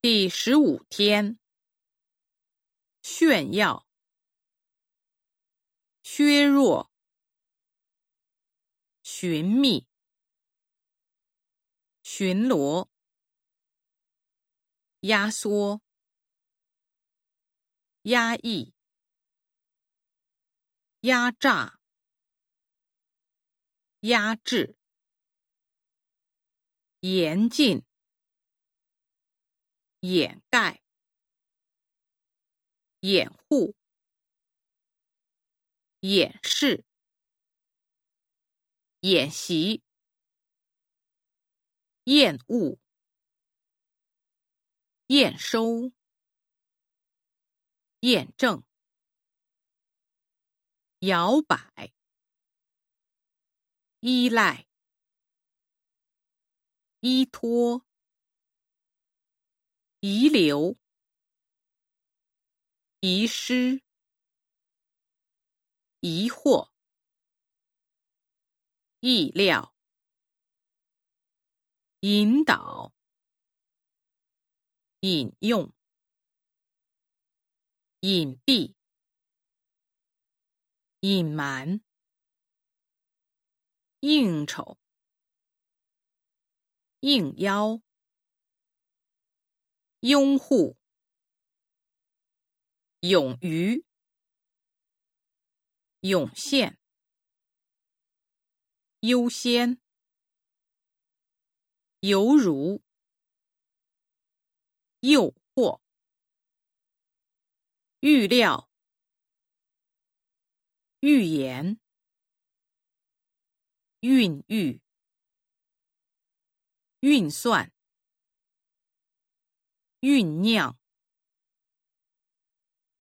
第十五天，炫耀、削弱、寻觅、巡逻、压缩、压抑、压榨、压制、严禁。掩盖、掩护、掩饰、演习、厌恶、验收、验证、摇摆、依赖、依托。遗留、遗失、疑惑、意料、引导、引用、隐蔽、隐瞒、应酬、应邀。拥护、勇于、涌现、优先、犹如、诱惑、预料、预言、孕育、运算。酝酿。